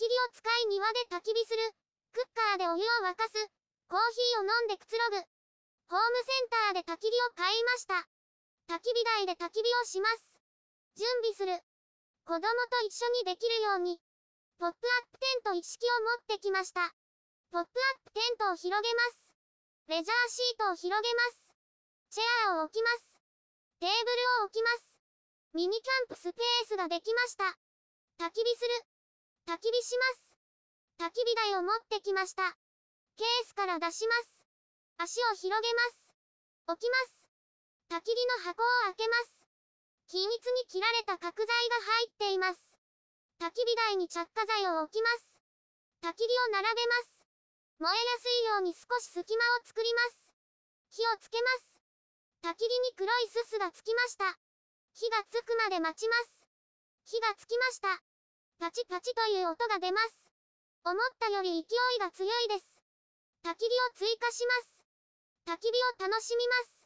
焚き火を使い庭で焚き火する。クッカーでお湯を沸かす。コーヒーを飲んでくつろぐ。ホームセンターで焚き火を買いました。焚き火台で焚き火をします。準備する。子供と一緒にできるように。ポップアップテント一式を持ってきました。ポップアップテントを広げます。レジャーシートを広げます。チェアを置きます。テーブルを置きます。ミニキャンプスペースができました。焚き火する。焚き火します。焚き火台を持ってきました。ケースから出します。足を広げます。置きます。焚き火の箱を開けます。均一に切られた角材が入っています。焚き火台に着火剤を置きます。焚き火を並べます。燃えやすいように少し隙間を作ります。火をつけます。焚き火に黒いすすがつきました。火がつくまで待ちます。火がつきました。パチパチという音が出ます。思ったより勢いが強いです。焚き火を追加します。焚き火を楽しみます。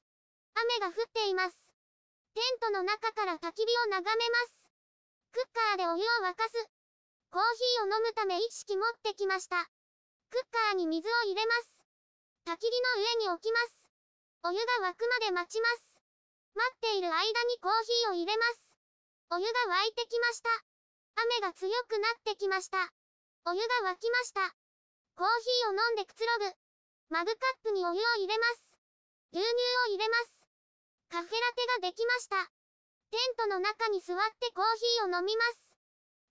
雨が降っています。テントの中から焚き火を眺めます。クッカーでお湯を沸かす。コーヒーを飲むため意識持ってきました。クッカーに水を入れます。焚き火の上に置きます。お湯が沸くまで待ちます。待っている間にコーヒーを入れます。お湯が沸いてきました。雨が強くなってきました。お湯が沸きました。コーヒーを飲んでくつろぐ。マグカップにお湯を入れます。牛乳を入れます。カフェラテができました。テントの中に座ってコーヒーを飲みます。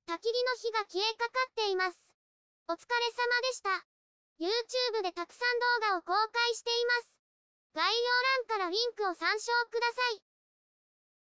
焚き火の火が消えかかっています。お疲れ様でした。YouTube でたくさん動画を公開しています。概要欄からリンクを参照ください。